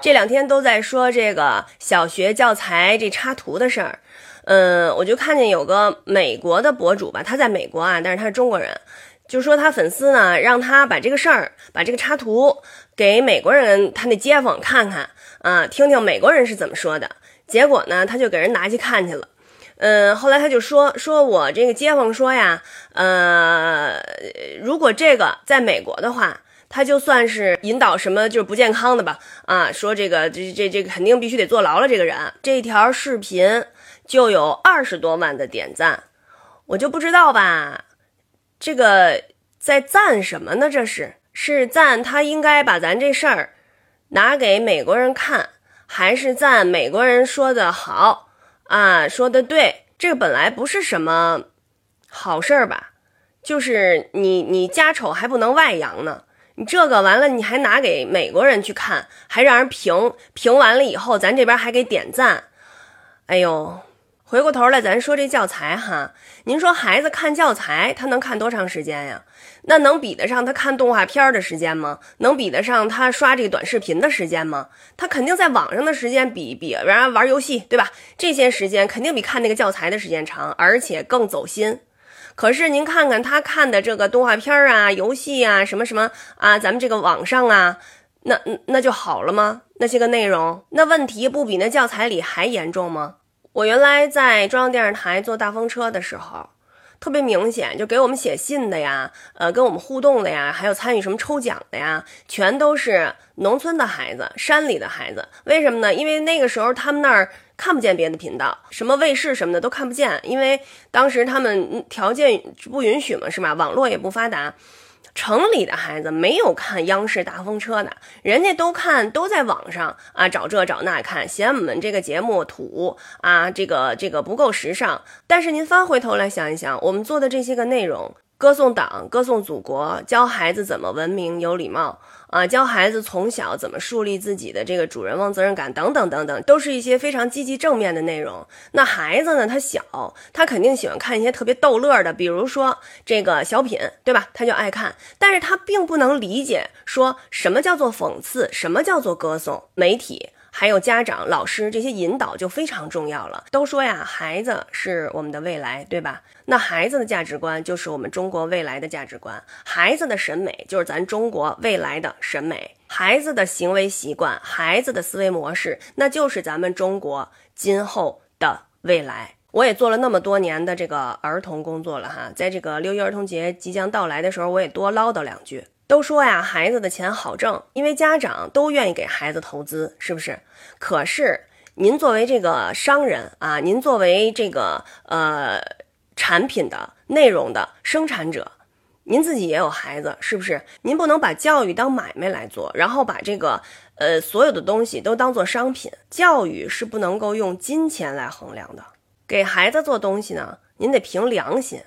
这两天都在说这个小学教材这插图的事儿，嗯，我就看见有个美国的博主吧，他在美国啊，但是他是中国人，就说他粉丝呢让他把这个事儿，把这个插图给美国人他那街坊看看啊，听听美国人是怎么说的。结果呢，他就给人拿去看去了。嗯，后来他就说说我这个街坊说呀，呃，如果这个在美国的话，他就算是引导什么就是不健康的吧，啊，说这个这这这肯定必须得坐牢了。这个人这条视频就有二十多万的点赞，我就不知道吧，这个在赞什么呢？这是是赞他应该把咱这事儿拿给美国人看，还是赞美国人说的好？啊，说的对，这本来不是什么好事儿吧？就是你你家丑还不能外扬呢，你这个完了你还拿给美国人去看，还让人评评完了以后，咱这边还给点赞，哎呦。回过头来，咱说这教材哈，您说孩子看教材，他能看多长时间呀？那能比得上他看动画片的时间吗？能比得上他刷这个短视频的时间吗？他肯定在网上的时间比比人玩游戏，对吧？这些时间肯定比看那个教材的时间长，而且更走心。可是您看看他看的这个动画片啊、游戏啊、什么什么啊，咱们这个网上啊，那那就好了吗？那些个内容，那问题不比那教材里还严重吗？我原来在中央电视台坐大风车的时候，特别明显，就给我们写信的呀，呃，跟我们互动的呀，还有参与什么抽奖的呀，全都是农村的孩子，山里的孩子。为什么呢？因为那个时候他们那儿看不见别的频道，什么卫视什么的都看不见，因为当时他们条件不允许嘛，是吧？网络也不发达。城里的孩子没有看央视大风车的，人家都看，都在网上啊找这找那看，嫌我们这个节目土啊，这个这个不够时尚。但是您翻回头来想一想，我们做的这些个内容。歌颂党，歌颂祖国，教孩子怎么文明有礼貌啊，教孩子从小怎么树立自己的这个主人翁责任感，等等等等，都是一些非常积极正面的内容。那孩子呢，他小，他肯定喜欢看一些特别逗乐的，比如说这个小品，对吧？他就爱看，但是他并不能理解说什么叫做讽刺，什么叫做歌颂，媒体。还有家长、老师这些引导就非常重要了。都说呀，孩子是我们的未来，对吧？那孩子的价值观就是我们中国未来的价值观，孩子的审美就是咱中国未来的审美，孩子的行为习惯、孩子的思维模式，那就是咱们中国今后的未来。我也做了那么多年的这个儿童工作了哈，在这个六一儿童节即将到来的时候，我也多唠叨两句。都说呀，孩子的钱好挣，因为家长都愿意给孩子投资，是不是？可是您作为这个商人啊，您作为这个呃产品的内容的生产者，您自己也有孩子，是不是？您不能把教育当买卖来做，然后把这个呃所有的东西都当做商品。教育是不能够用金钱来衡量的。给孩子做东西呢，您得凭良心。